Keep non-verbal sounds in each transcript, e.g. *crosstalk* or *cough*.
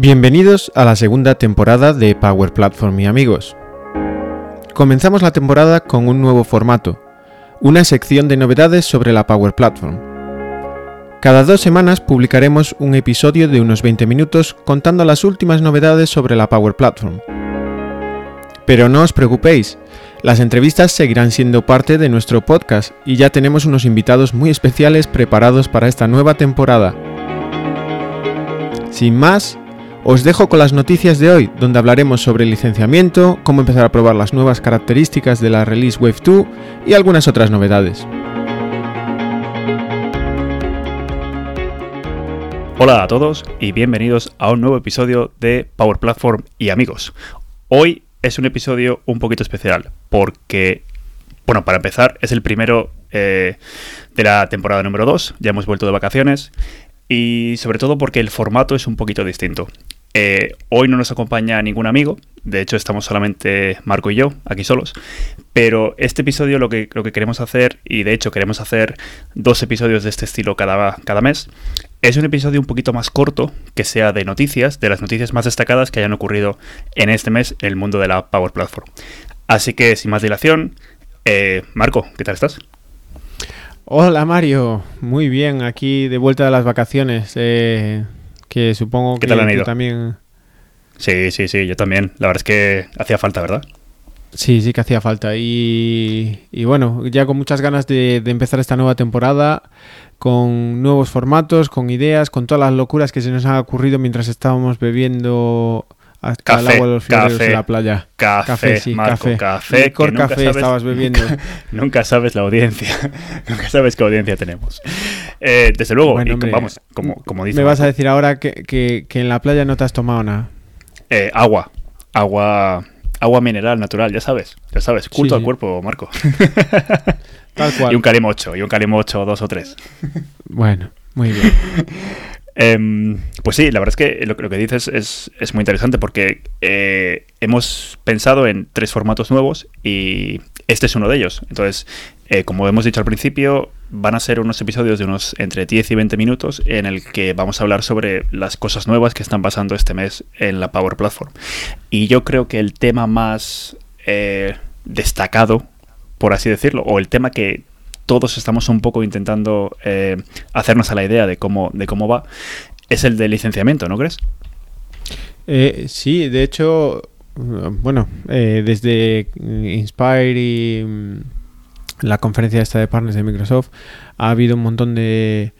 Bienvenidos a la segunda temporada de Power Platform y amigos. Comenzamos la temporada con un nuevo formato, una sección de novedades sobre la Power Platform. Cada dos semanas publicaremos un episodio de unos 20 minutos contando las últimas novedades sobre la Power Platform. Pero no os preocupéis, las entrevistas seguirán siendo parte de nuestro podcast y ya tenemos unos invitados muy especiales preparados para esta nueva temporada. Sin más, os dejo con las noticias de hoy, donde hablaremos sobre el licenciamiento, cómo empezar a probar las nuevas características de la Release Wave 2 y algunas otras novedades. Hola a todos y bienvenidos a un nuevo episodio de Power Platform y amigos. Hoy es un episodio un poquito especial porque, bueno, para empezar, es el primero eh, de la temporada número 2, ya hemos vuelto de vacaciones y sobre todo porque el formato es un poquito distinto. Eh, hoy no nos acompaña ningún amigo, de hecho estamos solamente Marco y yo, aquí solos, pero este episodio lo que, lo que queremos hacer, y de hecho queremos hacer dos episodios de este estilo cada, cada mes, es un episodio un poquito más corto, que sea de noticias, de las noticias más destacadas que hayan ocurrido en este mes en el mundo de la Power Platform. Así que sin más dilación, eh, Marco, ¿qué tal estás? Hola Mario, muy bien, aquí de vuelta de las vacaciones, eh, que supongo ¿Qué tal han que ido? tú también... Sí, sí, sí, yo también. La verdad es que hacía falta, ¿verdad? Sí, sí que hacía falta. Y, y bueno, ya con muchas ganas de, de empezar esta nueva temporada, con nuevos formatos, con ideas, con todas las locuras que se nos han ocurrido mientras estábamos bebiendo hasta el Café, agua de los café, en la playa. Café, sí, Marco, café. café. Licor café sabes- estabas bebiendo. *laughs* Nunca sabes la audiencia. *laughs* nunca sabes qué audiencia tenemos. Eh, desde luego, Bueno, y hombre, vamos, como, como dice Me vas a decir ahora que, que- que en la playa no te has tomado nada. eh, agua. Agua. Agua mineral natural, ya sabes. Ya sabes. Culto Sí, al cuerpo, Marco. *laughs* Tal cual. y un 8, y un 8, dos o tres. Bueno, muy bien. Em, pues sí, la verdad es que lo, que dices es, es muy interesante porque eh, hemos pensado en tres formatos nuevos y este es uno de ellos. Entonces, eh, como hemos dicho al principio, van a ser unos episodios de unos entre 10 y 20 minutos en el que vamos a hablar sobre las cosas nuevas que están pasando este mes en la Power Platform. Y yo creo que el tema más eh, destacado, por así decirlo, o el tema que todos estamos un poco intentando eh, hacernos a la idea de cómo, de cómo va, es el de licenciamiento, ¿no crees? Eh, sí, de hecho, bueno, eh, desde Inspire y mm, la conferencia esta de partners de Microsoft ha habido un montón de,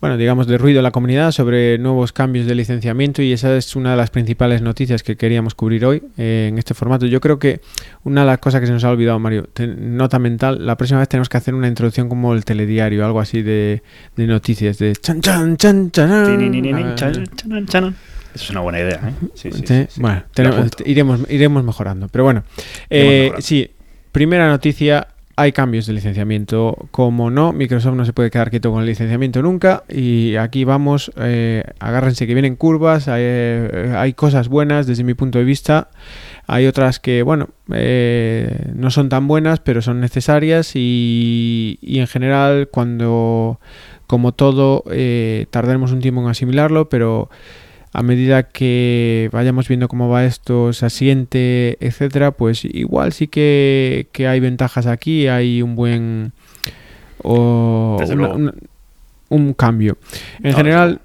bueno, digamos, de ruido en la comunidad sobre nuevos cambios de licenciamiento y esa es una de las principales noticias que queríamos cubrir hoy eh, en este formato. Yo creo que una de las cosas que se nos ha olvidado, Mario, nota mental, la próxima vez tenemos que hacer una introducción como el telediario, algo así de, de noticias, de chan chan chan chan. Eso es una buena idea, ¿eh? Sí, sí, Sí. Bueno, tenemos- iremos, iremos mejorando. Pero bueno, Iremos eh, mejorando. sí, primera noticia, hay cambios de licenciamiento. Como no, Microsoft no se puede quedar quieto con el licenciamiento nunca. Y aquí vamos, eh, agárrense que vienen curvas, hay, eh, cosas buenas desde mi punto de vista. Hay otras que, bueno, eh, no son tan buenas, pero son necesarias y, y en general cuando, como todo, eh, tardaremos un tiempo en asimilarlo, pero a medida que vayamos viendo cómo va esto, se asiente, etcétera, pues igual sí que, que hay ventajas aquí, hay un buen o Desde una- luego. una- un cambio. En No, general,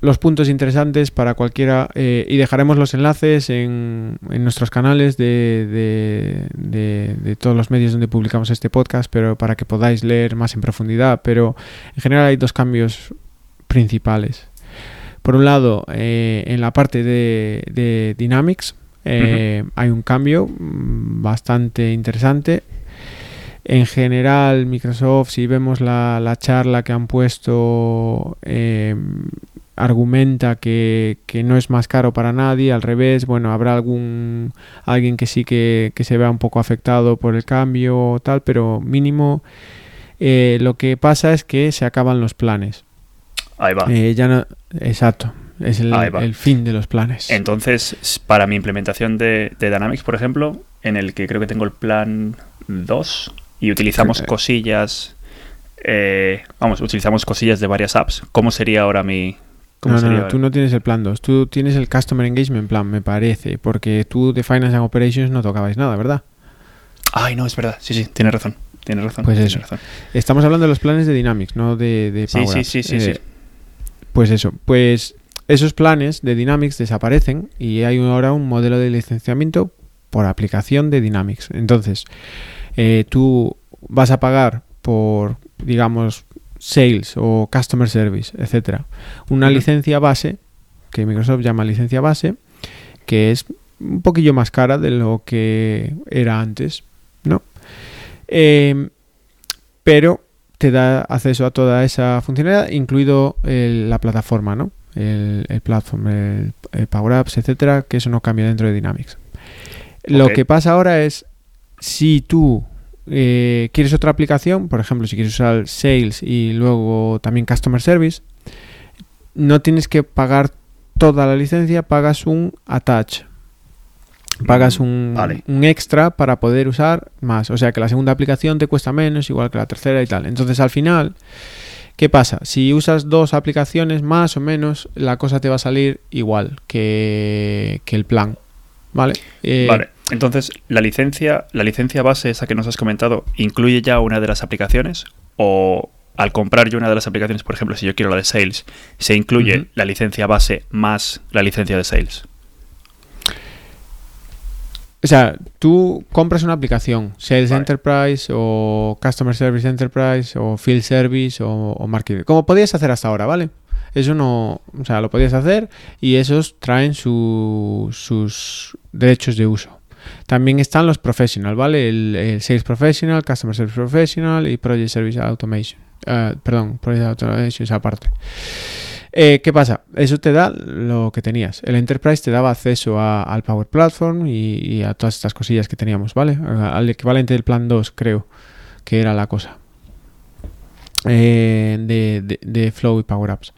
los puntos interesantes para cualquiera eh, y dejaremos los enlaces en, en nuestros canales de, de- de- de todos los medios donde publicamos este podcast, pero para que podáis leer más en profundidad. Pero en general hay dos cambios principales. Por un lado, eh, en la parte de, de Dynamics eh, hay un cambio mm, bastante interesante. En general, Microsoft, si vemos la, la charla que han puesto, eh, argumenta que, que no es más caro para nadie, al revés, bueno, habrá algún alguien que sí que, que se vea un poco afectado por el cambio o tal, pero mínimo eh, lo que pasa es que se acaban los planes. Ahí va. Eh, ya no, exacto, es el, fin de los planes. Entonces, para mi implementación de, de Dynamics, por ejemplo, en el que creo que tengo el plan 2 y utilizamos Sí. cosillas, eh, vamos, utilizamos cosillas de varias apps, ¿cómo sería ahora mi, ¿Cómo No, no, tú no tienes el plan 2, tú tienes el Customer Engagement Plan, me parece, porque tú de Finance and Operations no tocabais nada, ¿verdad? Ay, no, es verdad. Sí, sí, tienes razón. Tienes razón. Pues tienes eso. razón. Estamos hablando de los planes de Dynamics, no de, de Sí, Power sí, Apps. sí, sí, Eh, sí. Pues eso, pues esos planes de Dynamics desaparecen y hay ahora un modelo de licenciamiento por aplicación de Dynamics. Entonces, eh, tú vas a pagar por, digamos, sales o customer service, etcétera, una licencia base que Microsoft llama licencia base, que es un poquillo más cara de lo que era antes, ¿no? Eh, pero te da acceso a toda esa funcionalidad, incluido el- la plataforma, ¿no? El, el platform, el, el Power Apps, etcétera, que eso no cambia dentro de Dynamics. Lo que pasa ahora es si tú eh, quieres otra aplicación, por ejemplo, si quieres usar Sales y luego también Customer Service, no tienes que pagar toda la licencia, pagas un attach. Pagas un, vale. un extra para poder usar más. O sea que la segunda aplicación te cuesta menos, igual que la tercera y tal. Entonces al final, ¿qué pasa? Si usas dos aplicaciones más o menos, la cosa te va a salir igual que, que el plan. ¿Vale? Eh, Vale, entonces, ¿la licencia, ¿la licencia base, esa que nos has comentado, incluye ya una de las aplicaciones? ¿O al comprar yo una de las aplicaciones, por ejemplo, si yo quiero la de Sales, se incluye la licencia base más la licencia de Sales? O sea, tú compras una aplicación, Sales Vale. Enterprise o Customer Service Enterprise o Field Service o, o Marketing. Como podías hacer hasta ahora, ¿vale? Eso no, o sea, lo podías hacer y esos traen su- sus derechos de uso. También están los professional, ¿vale? El, el Sales Professional, Customer Service Professional y Project Service Automation. Eh, perdón, Project Automation esa parte. Eh, ¿Qué pasa? Eso te da lo que tenías. El Enterprise te daba acceso a- al Power Platform y, a todas estas cosillas que teníamos, ¿vale? Al equivalente del plan 2, creo que era la cosa. Eh, de, de- de Flow y Power Apps.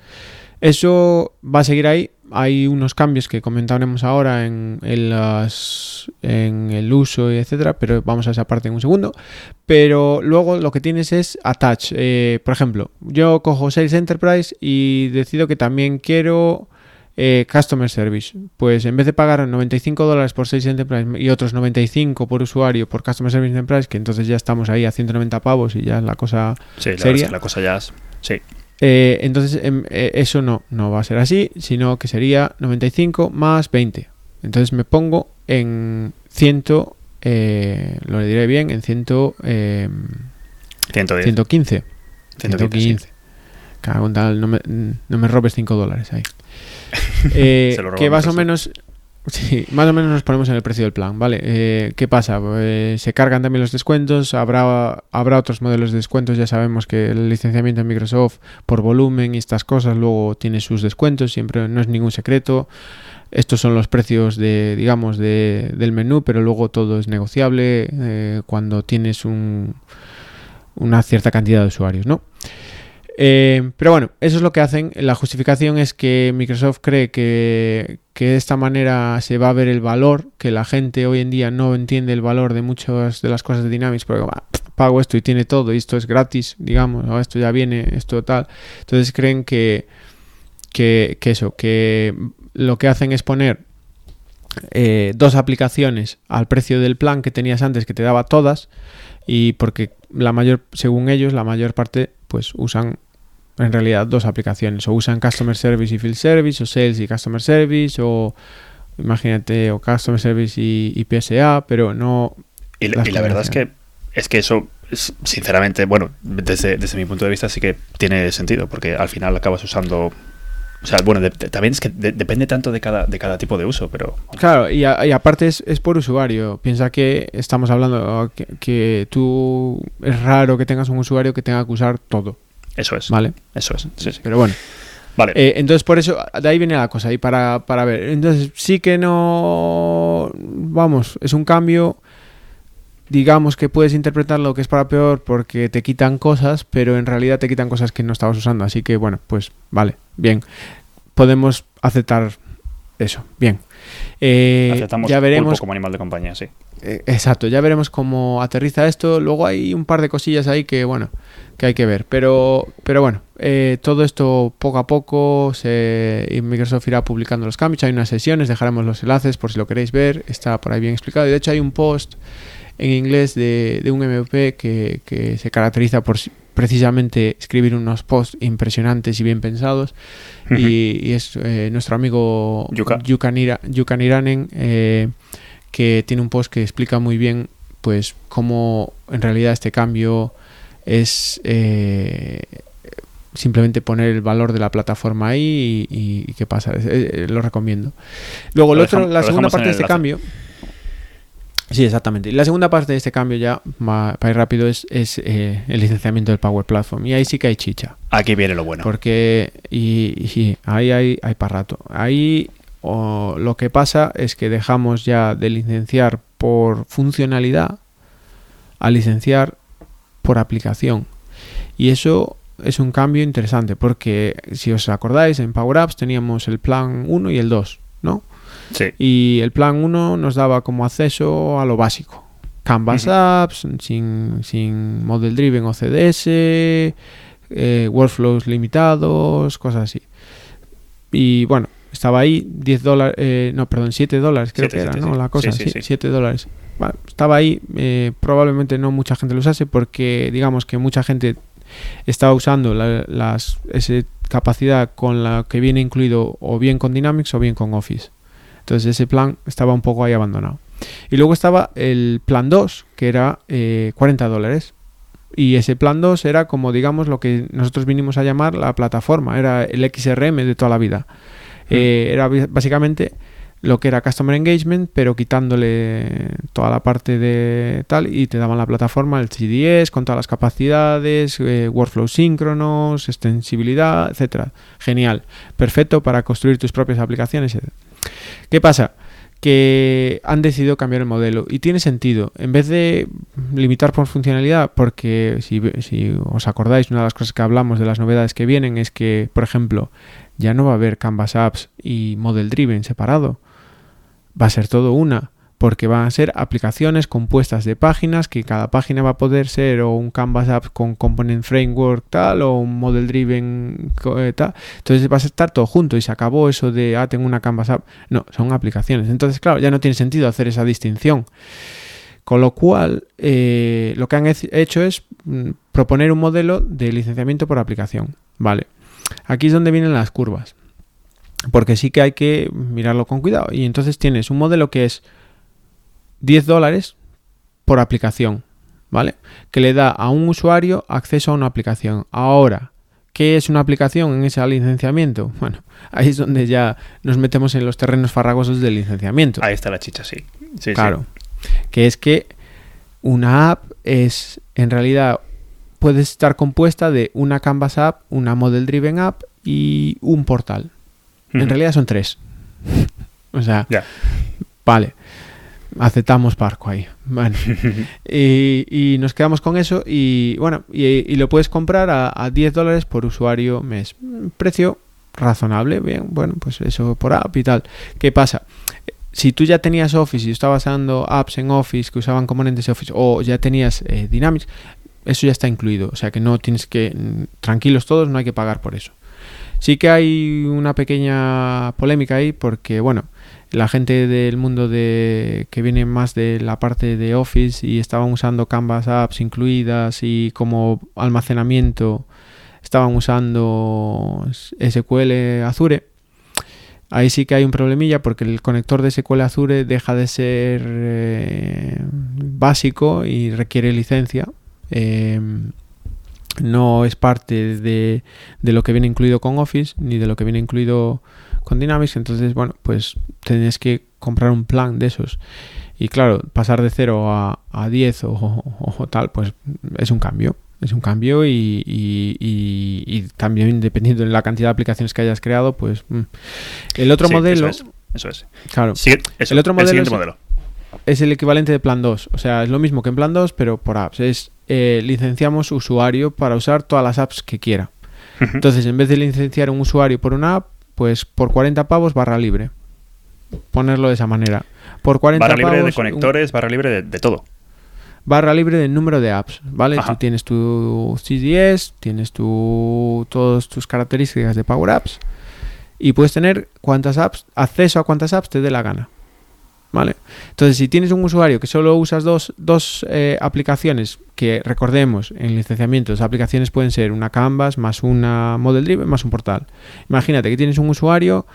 Eso va a seguir ahí. Hay unos cambios que comentaremos ahora en, en las- en el uso y etcétera, pero vamos a esa parte en un segundo. Pero luego lo que tienes es attach. Eh, por ejemplo, yo cojo Sales Enterprise y decido que también quiero eh, Customer Service. Pues en vez de pagar 95 dólares por Sales Enterprise y otros 95 por usuario por Customer Service Enterprise, que entonces ya estamos ahí a 190 pavos y ya es la cosa Sí, la, que la cosa ya es... Sí, eh, entonces, em, eh, eso no, no va a ser así, sino que sería 95 más 20. Entonces me pongo en 100, eh, lo diré bien, en 100, eh, 110. 115. 115, 115. Cago en tal, no me, no me robes 5 dólares ahí. *laughs* Eh, que más o menos Sí, más o menos nos ponemos en el precio del plan, ¿vale? Eh, ¿Qué pasa? Eh, se cargan también los descuentos, habrá, habrá otros modelos de descuentos, ya sabemos que el licenciamiento en Microsoft por volumen y estas cosas luego tiene sus descuentos, siempre no es ningún secreto. Estos son los precios de, digamos, de, del menú, pero luego todo es negociable eh, cuando tienes un, una cierta cantidad de usuarios, ¿no? Eh, pero bueno, eso es lo que hacen. La justificación es que Microsoft cree que, que de esta manera se va a ver el valor, que la gente hoy en día no entiende el valor de muchas de las cosas de Dynamics, porque "Bah, pago esto y tiene todo, y esto es gratis, digamos, o esto ya viene, esto tal. Entonces creen que, que, que eso, que lo que hacen es poner eh, dos aplicaciones al precio del plan que tenías antes, que te daba todas, y porque la mayor, según ellos, la mayor parte, pues usan en realidad dos aplicaciones, o usan Customer Service y Field Service, o Sales y Customer Service, o imagínate, o Customer Service y, y PSA, pero no... Y, la- las y la verdad es que es que eso, es- sinceramente, bueno, desde, desde mi punto de vista sí que tiene sentido, porque al final acabas usando. O sea, bueno, de- de- también es que de- depende tanto de cada, de cada tipo de uso, pero. Claro, y, a- y aparte es, es por usuario. Piensa que estamos hablando que, que tú es raro que tengas un usuario que tenga que usar todo, Eso es. ¿vale? Eso es. Sí, sí. Pero bueno. Vale. Eh, entonces, por eso, de ahí viene la cosa, y para, para ver. Entonces, sí que no. Vamos, es un cambio. Digamos que puedes interpretarlo que es para peor porque te quitan cosas, pero en realidad te quitan cosas que no estabas usando. Así que, bueno, pues vale, bien. Podemos aceptar eso, bien. Eh, Aceptamos ya pulpo veremos como animal de compañía, sí. Eh, exacto, ya veremos cómo aterriza esto. Luego hay un par de cosillas ahí que, bueno, que hay que ver. Pero, pero bueno, eh, todo esto poco a poco se, Microsoft irá publicando los cambios. Hay unas sesiones, dejaremos los enlaces por si lo queréis ver. Está por ahí bien explicado. Y de hecho hay un post en inglés de, de un MVP que, que, se caracteriza por precisamente escribir unos posts impresionantes y bien pensados. Uh -huh. y, y, es eh, nuestro amigo Yuka, eh, que tiene un post que explica muy bien pues cómo en realidad este cambio es eh, simplemente poner el valor de la plataforma ahí y, y, y qué pasa. Eh, lo recomiendo. Luego, el otro, dejamos, la segunda parte de este cambio. Sí, exactamente. La segunda parte de este cambio ya, para ir rápido, es, es eh, el licenciamiento del Power Platform. Y ahí sí que hay chicha. Aquí viene lo bueno. Porque, y, ahí hay, hay para rato. Ahí o, lo que pasa es que dejamos ya de licenciar por funcionalidad a licenciar por aplicación. Y eso es un cambio interesante porque si os acordáis en Power Apps teníamos el plan 1 y el 2, ¿no? Sí. Y el plan 1 nos daba como acceso a lo básico. Canvas uh -huh. Apps, sin, sin Model Driven o CDS, eh, workflows limitados, cosas así. Y bueno, estaba ahí 10 dólares, eh, no, perdón, 7 dólares creo 7, que era, 7, ¿no? La cosa, sí, sí, 7 dólares. Bueno, estaba ahí, eh, probablemente no mucha gente lo usase porque digamos que mucha gente estaba usando la, las, esa capacidad con la que viene incluido o bien con Dynamics o bien con Office. Entonces ese plan estaba un poco ahí abandonado. Y luego estaba el plan 2, que era eh, 40 dólares. Y ese plan 2 era como digamos lo que nosotros vinimos a llamar la plataforma, era el XRM de toda la vida. Eh, era básicamente lo que era Customer Engagement, pero quitándole toda la parte de tal y te daban la plataforma, el CDS, con todas las capacidades, eh, workflow síncronos, extensibilidad, etcétera. Genial, perfecto para construir tus propias aplicaciones. ¿Qué pasa? que han decidido cambiar el modelo y tiene sentido en vez de limitar por funcionalidad porque si, si, os acordáis una de las cosas que hablamos de las novedades que vienen es que por ejemplo ya no va a haber Canvas Apps y Model Driven separado va a ser todo una porque van a ser aplicaciones compuestas de páginas que cada página va a poder ser o un Canvas App con Component Framework tal o un Model Driven eh, tal. Entonces va a estar todo junto y se acabó eso de, ah, tengo una Canvas App. No, son aplicaciones. Entonces, claro, ya no tiene sentido hacer esa distinción. Con lo cual, eh, lo que han hecho es mm, proponer un modelo de licenciamiento por aplicación. Vale. Aquí es donde vienen las curvas. Porque sí que hay que mirarlo con cuidado. Y entonces tienes un modelo que es 10 dólares por aplicación, ¿vale? Que le da a un usuario acceso a una aplicación. Ahora, ¿qué es una aplicación en ese licenciamiento? *laughs* Bueno, ahí es donde ya nos metemos en los terrenos farragosos del licenciamiento. Ahí está la chicha, sí. sí claro. Sí. Que es que una app es, en realidad, puede estar compuesta de una Canvas app, una Model Driven app y un portal. En realidad son tres. *laughs* o sea, yeah. vale aceptamos Parco ahí. Bueno, *laughs* y, y, nos quedamos con eso y bueno, y, y lo puedes comprar a, a, 10 dólares por usuario mes. Precio razonable, bien, bueno, pues eso por app y tal. ¿Qué pasa? Si tú ya tenías Office y estabas usando apps en Office que usaban componentes de Office o ya tenías eh, Dynamics, eso ya está incluido. O sea que no tienes que, tranquilos todos, no hay que pagar por eso. Sí que hay una pequeña polémica ahí porque, bueno, la gente del mundo de que viene más de la parte de Office y estaban usando Canvas apps incluidas y como almacenamiento estaban usando SQL Azure. Ahí sí que hay un problemilla porque el conector de SQL Azure deja de ser eh, básico y requiere licencia. Eh, no es parte de, de, lo que viene incluido con Office ni de lo que viene incluido con Dynamics. Entonces, bueno, pues tenés que comprar un plan de esos. Y claro, pasar de 0 a, a 10 o, o, o, tal, pues es un cambio. Es un cambio y, y, y, y, también dependiendo de la cantidad de aplicaciones que hayas creado, pues mm. el otro sí, modelo... Eso es. Eso es. Claro. Sí, eso, el otro modelo, el es, modelo es el equivalente de plan 2. O sea, es lo mismo que en plan 2, pero por apps. Es eh, licenciamos usuario para usar todas las apps que quiera. Uh -huh. Entonces, en vez de licenciar un usuario por una app, pues por 40 pavos barra libre. Ponerlo de esa manera. Por 40 barra libre de un- conectores, barra libre de, de todo. barra libre del número de apps, ¿vale? Ajá. Tú tienes tu CDS, tienes tu, todas tus características de Power Apps y puedes tener cuantas apps, acceso a cuantas apps te dé la gana, ¿vale? Entonces, si tienes un usuario que solo usas dos, dos eh, aplicaciones, que recordemos, en licenciamiento, las aplicaciones pueden ser una Canvas más una Model Driven más un portal. Imagínate que tienes un usuario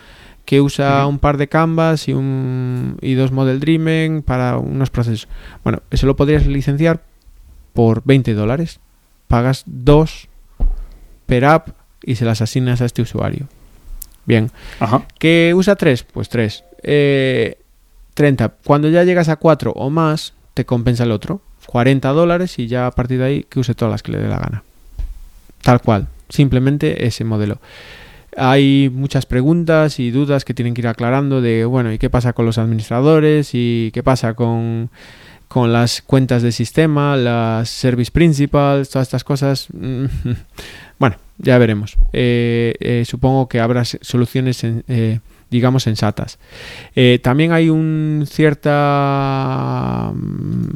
que usa un par de Canvas y, un, y dos Model Driven para unos procesos. Bueno, eso lo podrías licenciar por 20 dólares. Pagas dos per app y se las asignas a este usuario. Bien. Ajá. ¿Que usa tres? Pues tres. Eh, 30. Cuando ya llegas a 4 o más, te compensa el otro. 40 dólares y ya a partir de ahí que use todas las que le dé la gana. Tal cual. Simplemente ese modelo. Hay muchas preguntas y dudas que tienen que ir aclarando de, bueno, ¿y qué pasa con los administradores? ¿Y qué pasa con, con las cuentas de sistema, las service principals, todas estas cosas? *laughs* Bueno, ya veremos. Eh, eh, supongo que habrá soluciones, en- eh, digamos, sensatas. Eh, también hay un cierta mm,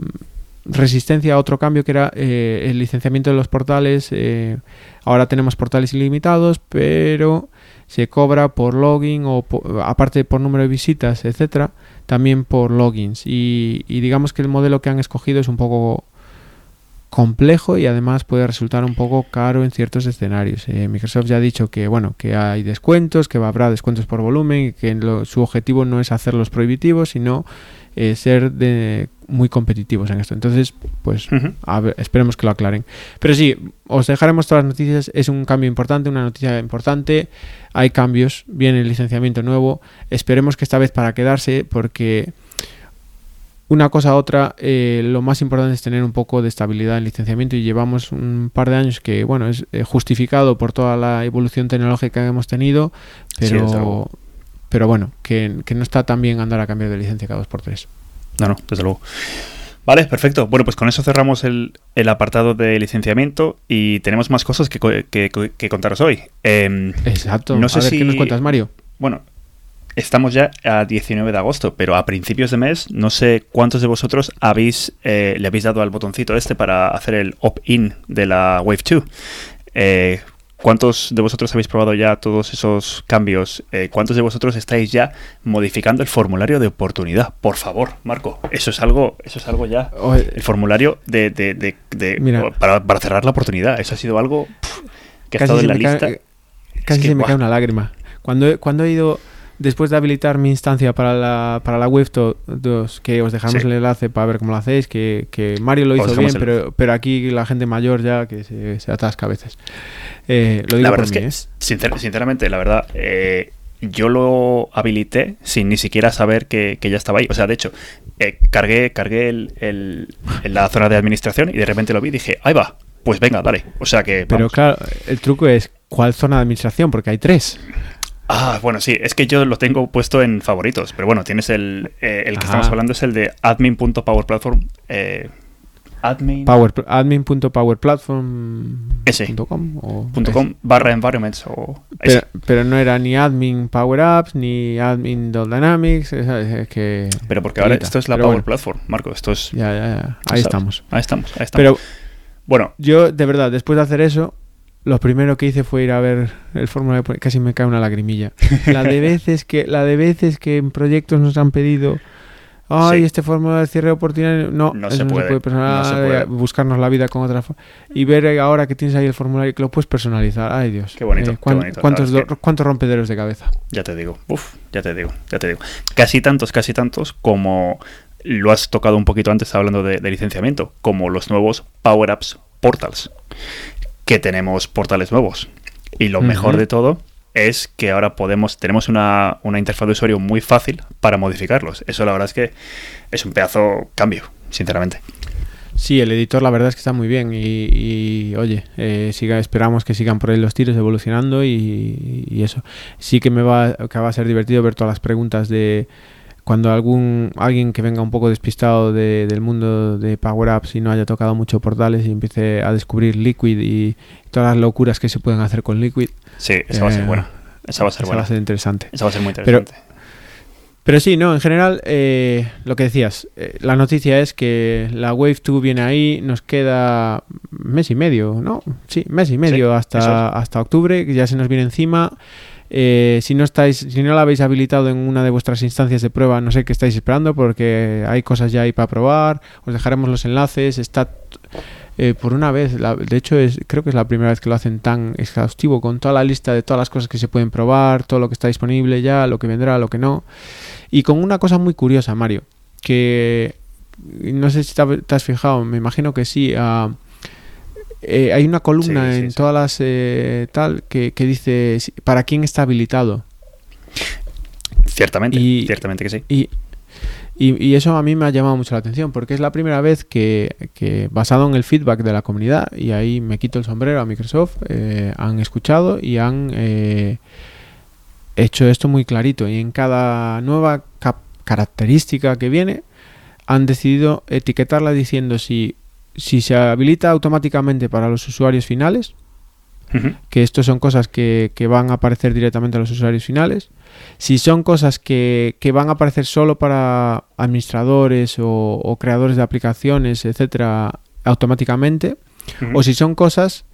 resistencia a otro cambio que era eh, el licenciamiento de los portales. eh, ahora tenemos portales ilimitados, pero se cobra por login o aparte por número de visitas, etcétera, también por logins. Y digamos que el modelo que han escogido es un poco complejo y además puede resultar un poco caro en ciertos escenarios. Eh, Microsoft ya ha dicho que bueno que hay descuentos, que habrá descuentos por volumen y que lo- su objetivo no es hacerlos prohibitivos, sino eh, ser de, muy competitivos en esto. Entonces, pues Ujú. a ver, esperemos que lo aclaren. Pero sí, os dejaremos todas las noticias. Es un cambio importante, una noticia importante. Hay cambios, viene el licenciamiento nuevo. Esperemos que esta vez para quedarse, porque una cosa a otra, eh, lo más importante es tener un poco de estabilidad en licenciamiento y llevamos un par de años que, bueno, es eh, justificado por toda la evolución tecnológica que hemos tenido, pero, pero bueno, que, que no está tan bien andar a cambiar de licencia cada dos por tres. No, no, desde luego. Vale, perfecto. Bueno, pues con eso cerramos el, el apartado de licenciamiento y tenemos más cosas que, que- que contaros hoy. Em, Exacto. No sé a ver, si- ¿qué nos cuentas, Mario? bueno, estamos ya a 19 de agosto, pero a principios de mes no sé cuántos de vosotros habéis eh, le habéis dado al botoncito este para hacer el opt-in de la Wave 2. Eh, ¿Cuántos de vosotros habéis probado ya todos esos cambios? Eh, ¿Cuántos de vosotros estáis ya modificando el formulario de oportunidad? Por favor, Marco, eso es algo, eso es algo ya. Oye, El formulario de, de- de- de- Mira. para, para cerrar la oportunidad. Eso ha sido algo pff, que ha estado en la lista. casi que, se me cae una lágrima. Cuando cuando he ido, después de habilitar mi instancia para la, para la Wave 2, que os dejamos Sí. el enlace para ver cómo lo hacéis, que, que Mario lo Os hizo bien, pero, pero aquí la gente mayor ya que se, se atasca a veces. Eh, lo digo La verdad por es mí, que, ¿eh? sincer- sinceramente, la verdad, eh, yo lo habilité sin ni siquiera saber que, que ya estaba ahí. O sea, de hecho, eh, cargué, cargué el, el- en la zona de administración y de repente lo vi y dije, ahí va, pues venga, dale. O sea que... Pero vamos. claro, el truco es ¿cuál zona de administración? Porque hay tres. Ah, bueno, sí, es que yo lo tengo puesto en favoritos, pero bueno, tienes el, eh, el que Ajá. estamos hablando es el de admin.powerplatform. Eh, admin. Power, admin.powerplatform.com o com barra environments o Pero, no era ni admin Power Apps ni admin Dynamics. Es, es que. Pero porque ahora esto es la Pero Power bueno, Platform, Marco, esto es... Ya, ya, ya. Ahí ¿sabes? estamos. Ahí estamos, ahí estamos. Pero bueno, yo, de verdad, después de hacer eso, lo primero que hice fue ir a ver el formulario. porque Casi me cae una lagrimilla. La de *laughs* veces que, la de veces que en proyectos nos han pedido. Ay, Sí. este formulario de cierre de oportunidad. No, No se no puede, se puede personalizar. no se puede. Buscarnos la vida con otra forma. Y ver ahora que tienes ahí el formulario que lo puedes personalizar. Ay, Dios. Eh, Qué bonito, qué cuán- bonito. ¿cuántos, do- ¿Cuántos rompederos de cabeza? ya te digo, uf, ya te digo, ya te digo. Casi tantos, casi tantos como lo has tocado un poquito antes hablando de, de licenciamiento, como los nuevos Power Apps Portals, que tenemos portales nuevos. Y lo mejor de todo es que ahora podemos, tenemos una, una interfaz de usuario muy fácil para modificarlos. Eso la verdad es que es un pedazo cambio, sinceramente. Sí, el editor la verdad es que está muy bien y, y, oye, eh, siga, esperamos que sigan por ahí los tiros evolucionando y, y eso. Sí que me va, que va a ser divertido ver todas las preguntas de cuando algún alguien que venga un poco despistado de- del mundo de Power Apps y no haya tocado mucho portales y empiece a descubrir Liquid y todas las locuras que se pueden hacer con Liquid. Sí, esa va a ser Eh, buena. Esa va a ser Eso buena. va a ser interesante. Esa va a ser muy interesante. Pero sí, no, en general, eh, lo que decías, eh, la noticia es que la Wave 2 viene ahí, nos queda mes y medio, ¿no? Sí, mes y medio Sí, hasta, hasta octubre, que ya se nos viene encima. Eh, si no estáis, si no la habéis habilitado en una de vuestras instancias de prueba, no sé qué estáis esperando, porque hay cosas ya ahí para probar. Os dejaremos los enlaces. Está eh, por una vez, de hecho, es, creo que es la primera vez que lo hacen tan exhaustivo, con toda la lista de todas las cosas que se pueden probar, todo lo que está disponible ya, lo que vendrá, lo que no. Y con una cosa muy curiosa, Mario, que no sé si te ha- te has fijado, me imagino que sí. Eh, hay una columna Sí, sí, en sí. todas las eh, tal que, que dice para quién está habilitado. Ciertamente, Y- ciertamente que sí. Y, y, y eso a mí me ha llamado mucho la atención porque es la primera vez que, que basado en el feedback de la comunidad, y ahí me quito el sombrero a Microsoft, eh, han escuchado y han eh, hecho esto muy clarito. Y en cada nueva característica que viene, han decidido etiquetarla diciendo si, si se habilita automáticamente para los usuarios finales, que esto son cosas que, que van a aparecer directamente a los usuarios finales. Si son cosas que, que van a aparecer solo para administradores o, o creadores de aplicaciones, etcétera, automáticamente. O si son cosas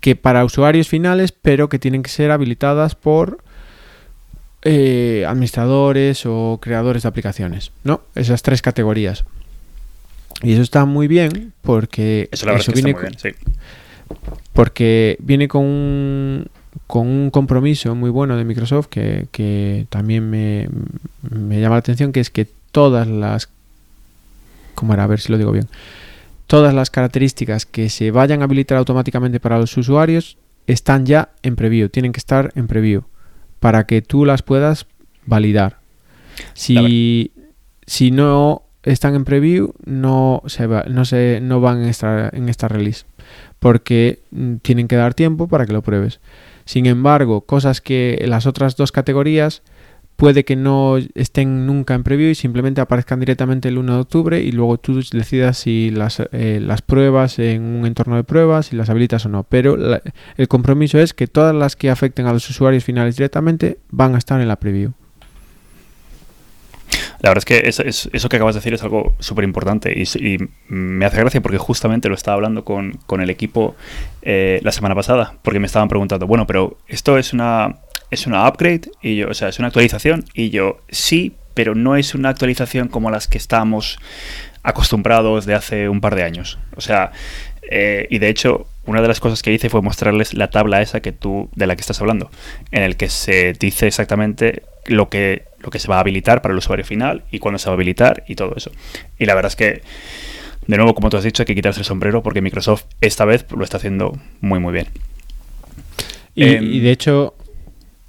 que para usuarios finales, pero que tienen que ser habilitadas por eh, administradores o creadores de aplicaciones. ¿No? Esas tres categorías. Y eso está muy bien porque Eso la verdad es que viene está muy bien, sí. porque viene con un, con un compromiso muy bueno de Microsoft que, que también me, me llama la atención, que es que todas las... ¿Cómo era? A ver si lo digo bien. Todas las características que se vayan a habilitar automáticamente para los usuarios están ya en preview, tienen que estar en preview para que tú las puedas validar. Si, si no están en preview, no se, va- no se no van en esta, en esta release porque mm, tienen que dar tiempo para que lo pruebes. Sin embargo, cosas que las otras dos categorías puede que no estén nunca en preview y simplemente aparezcan directamente el 1 de octubre y luego tú decidas si las, eh, las pruebas en un entorno de pruebas, si las habilitas o no. Pero la- el compromiso es que todas las que afecten a los usuarios finales directamente van a estar en la preview. La verdad es que eso, es- eso que acabas de decir es algo súper importante y me hace gracia porque justamente lo estaba hablando con, con el equipo eh, la semana pasada, porque me estaban preguntando, bueno, pero esto es una, es una upgrade, y yo, o sea, es una actualización, y yo, sí, pero no es una actualización como las que estamos acostumbrados de hace un par de años. O sea, eh, y de hecho, una de las cosas que hice fue mostrarles la tabla esa que tú, de la que estás hablando, en el que se dice exactamente lo que, lo que se va a habilitar para el usuario final y cuándo se va a habilitar y todo eso. Y la verdad es que, de nuevo, como tú has dicho, hay que quitarse el sombrero porque Microsoft esta vez lo está haciendo muy, muy bien. Y, Em, y de hecho,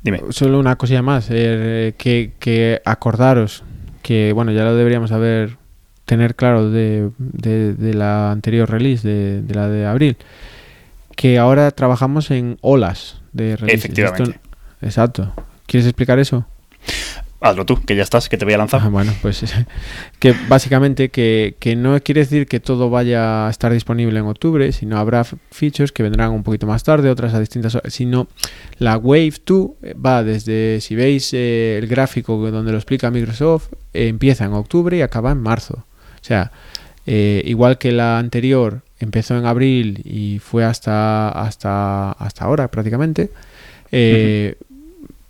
Dime. Solo una cosilla más, eh, que, que acordaros que, bueno, ya lo deberíamos haber tener claro de, de- de la anterior release, de, de la de abril, que ahora trabajamos en olas de releases. Efectivamente. Esto- exacto. ¿Quieres explicar eso? Hazlo tú, que ya estás, que te voy a lanzar. Ah, bueno, pues *laughs* que básicamente que, que no quiere decir que todo vaya a estar disponible en octubre, sino habrá features que vendrán un poquito más tarde, otras a distintas horas, sino la Wave 2 va desde, si veis eh, el gráfico donde lo explica Microsoft, eh, empieza en octubre y acaba en marzo. O sea, eh, igual que la anterior empezó en abril y fue hasta, hasta, hasta ahora prácticamente, eh,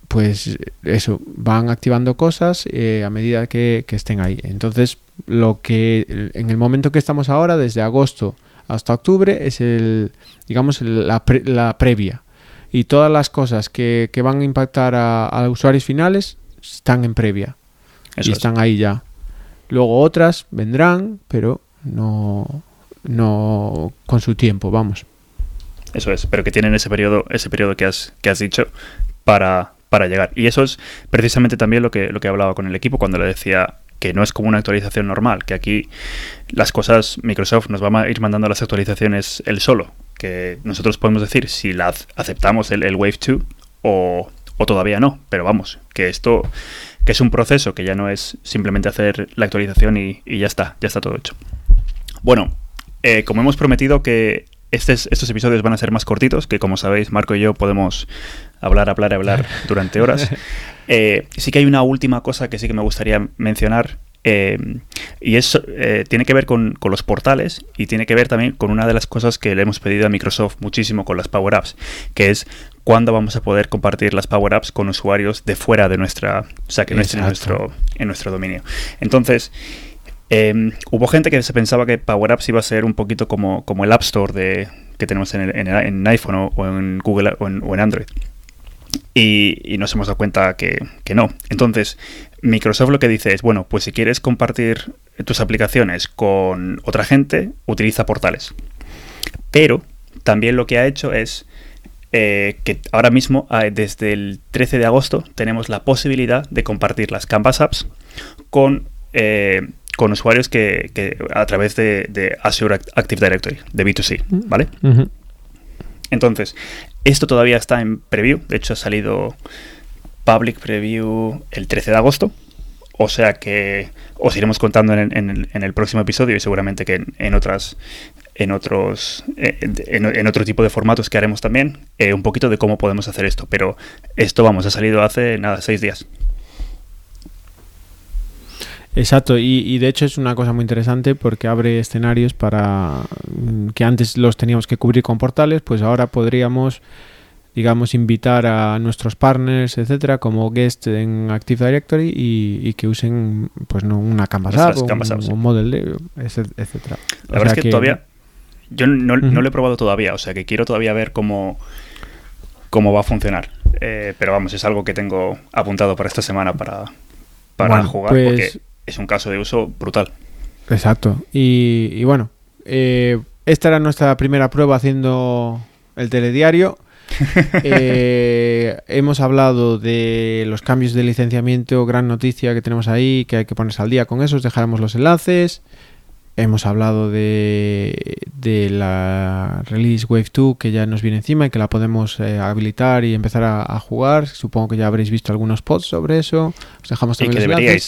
pues eso, van activando cosas eh, a medida que, que estén ahí. Entonces, lo que en el momento que estamos ahora, desde agosto hasta octubre, es el, digamos, el- la, pre- la previa. Y todas las cosas que, que van a impactar a, a usuarios finales están en previa. Eso y es. están ahí ya. Luego otras vendrán, pero no, no con su tiempo, vamos. Eso es, pero que tienen ese periodo, ese periodo que has, que has dicho para, para llegar. Y eso es precisamente también lo que, lo que hablaba con el equipo cuando le decía que no es como una actualización normal, que aquí las cosas, Microsoft nos va a ir mandando las actualizaciones él solo, que nosotros podemos decir si la ac- aceptamos el, Wave 2 o, o todavía no, pero vamos, que esto que es un proceso que ya no es simplemente hacer la actualización y ya está, ya está todo hecho. Bueno, eh, como hemos prometido que estos episodios van a ser más cortitos, que como sabéis, Marco y yo podemos hablar, hablar, hablar *laughs* durante horas. Eh, sí que hay una última cosa que sí que me gustaría mencionar, eh, y eso tiene que ver con, los portales y tiene que ver también con una de las cosas que le hemos pedido a Microsoft muchísimo con las Power Apps, que es cuándo vamos a poder compartir las Power Apps con usuarios de fuera de nuestra, o sea, que no estén en nuestro, en nuestro dominio. Entonces, Em, hubo gente que se pensaba que Power Apps iba a ser un poquito como, como el App Store de, que tenemos en, en, iPhone o, en Google o en, Android. Y, nos hemos dado cuenta que, no. Entonces, Microsoft lo que dice es, bueno, pues si quieres compartir tus aplicaciones con otra gente, utiliza portales. Pero también lo que ha hecho es eh, que ahora mismo, desde el 13 de agosto, tenemos la posibilidad de compartir las Canvas Apps con eh, con usuarios que, a través de, Azure Active Directory, de B2C, mm. ¿vale? Entonces, esto todavía está en preview, de hecho ha salido public preview el 13 de agosto, o sea que os iremos contando en, el próximo episodio y seguramente que en, otras en otros eh, en, otro tipo de formatos que haremos también eh, un poquito de cómo podemos hacer esto. Pero esto vamos ha salido hace nada seis días Exacto, y, de hecho es una cosa muy interesante porque abre escenarios para mm, que antes los teníamos que cubrir con portales, pues ahora podríamos, digamos, invitar a nuestros partners, etcétera, como guest en Active Directory y, que usen, pues no una Canvas App o un, model, etcétera. La verdad es que, todavía yo no, lo he probado todavía, o sea que quiero todavía ver cómo, cómo va a funcionar. Eh, pero vamos, es algo que tengo apuntado para esta semana para, para jugar pues porque es un caso de uso brutal. Exacto. Y, bueno, eh, esta era nuestra primera prueba haciendo el telediario. *laughs* Eh, hemos hablado de los cambios de licenciamiento, gran noticia que tenemos ahí, que hay que ponerse al día con eso, dejaremos los enlaces. Hemos hablado de, de la release Wave 2 que ya nos viene encima y que la podemos eh, habilitar y empezar a, jugar. Supongo que ya habréis visto algunos pods sobre eso. Os dejamos también y que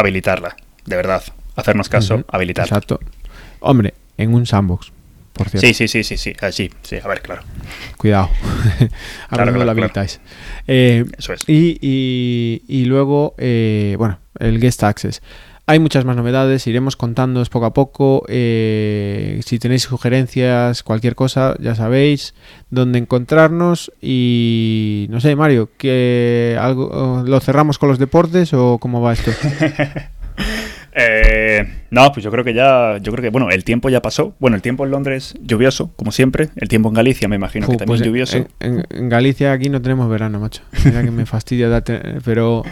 habilitarla, de verdad. Hacernos caso, habilitarla. Exacto. Hombre, en un sandbox, por cierto. Sí, sí, sí, sí, sí, ah, sí, a ver, claro. Cuidado. *laughs* Ahora no lo habilitáis. Eh, Eso es. Y, y, luego, eh, bueno, el guest access. Hay muchas más novedades, iremos contándoos poco a poco. Eh, si tenéis sugerencias, cualquier cosa, ya sabéis dónde encontrarnos. Y no sé, Mario, que algo lo cerramos con los deportes o cómo va esto? *laughs* Eh, no, pues yo creo que ya, yo creo que, bueno, el tiempo ya pasó. Bueno, el tiempo en Londres lluvioso, como siempre. El tiempo en Galicia me imagino que también pues lluvioso. En, Galicia aquí no tenemos verano, macho. Mira que me fastidia, pero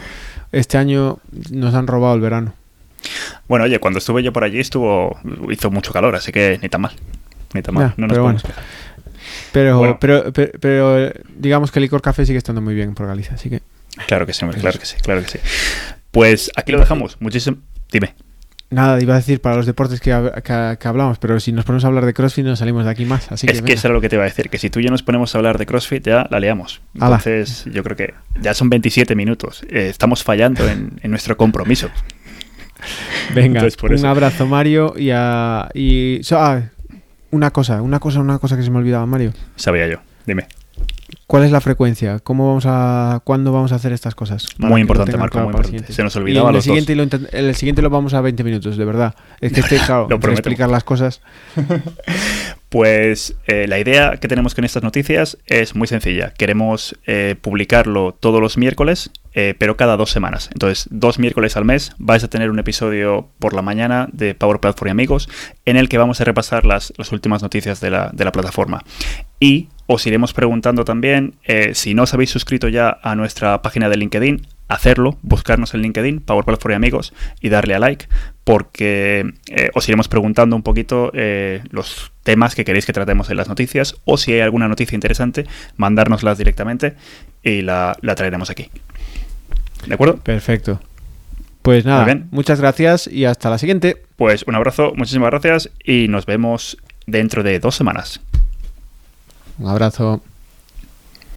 este año nos han robado el verano. Bueno, oye, cuando estuve yo por allí estuvo hizo mucho calor, así que ni tan mal. Ni tan mal. no nos pero, pero, pero, pero, digamos que el licor café sigue estando muy bien por Galicia, así que. Claro que sí, claro que sí, claro que sí. Pues aquí lo dejamos. Muchísimo. Dime. Nada, iba a decir para los deportes que, hablamos, pero si nos ponemos a hablar de CrossFit nos salimos de aquí más. Así es que, eso era lo que te iba a decir, que si tú ya nos ponemos a hablar de CrossFit ya la leamos. Entonces yo creo que ya son 27 minutos. Eh, estamos fallando en nuestro compromiso. *laughs* Venga, un abrazo Mario y, a, y ah, una cosa, una cosa, una cosa que se me olvidaba Mario. Sabía yo, dime. ¿Cuál es la frecuencia? ¿Cómo vamos a, ¿Cuándo vamos a hacer estas cosas? Muy importante, Marco, muy importante. Se nos olvidaba el siguiente Lo el siguiente lo vamos a 20 minutos, de verdad. Es que este, *laughs* claro, explicar las cosas. *laughs* Pues eh, la idea que tenemos con estas noticias es muy sencilla. Queremos eh, publicarlo todos los miércoles, eh, pero cada dos semanas. Entonces, dos miércoles al mes vais a tener un episodio por la mañana de Power Platform y Amigos en el que vamos a repasar las, las últimas noticias de la, de la plataforma. Y os iremos preguntando también si no os habéis suscrito ya a nuestra página de LinkedIn, hacerlo, buscarnos en LinkedIn, Power Platform y Amigos, y darle a like, porque eh, os iremos preguntando un poquito eh, los temas que queréis que tratemos en las noticias, o si hay alguna noticia interesante, mandárnoslas directamente y la, traeremos aquí. ¿De acuerdo? Perfecto. Pues nada, muchas gracias y hasta la siguiente. Pues un abrazo, muchísimas gracias y nos vemos dentro de dos semanas. Un abrazo.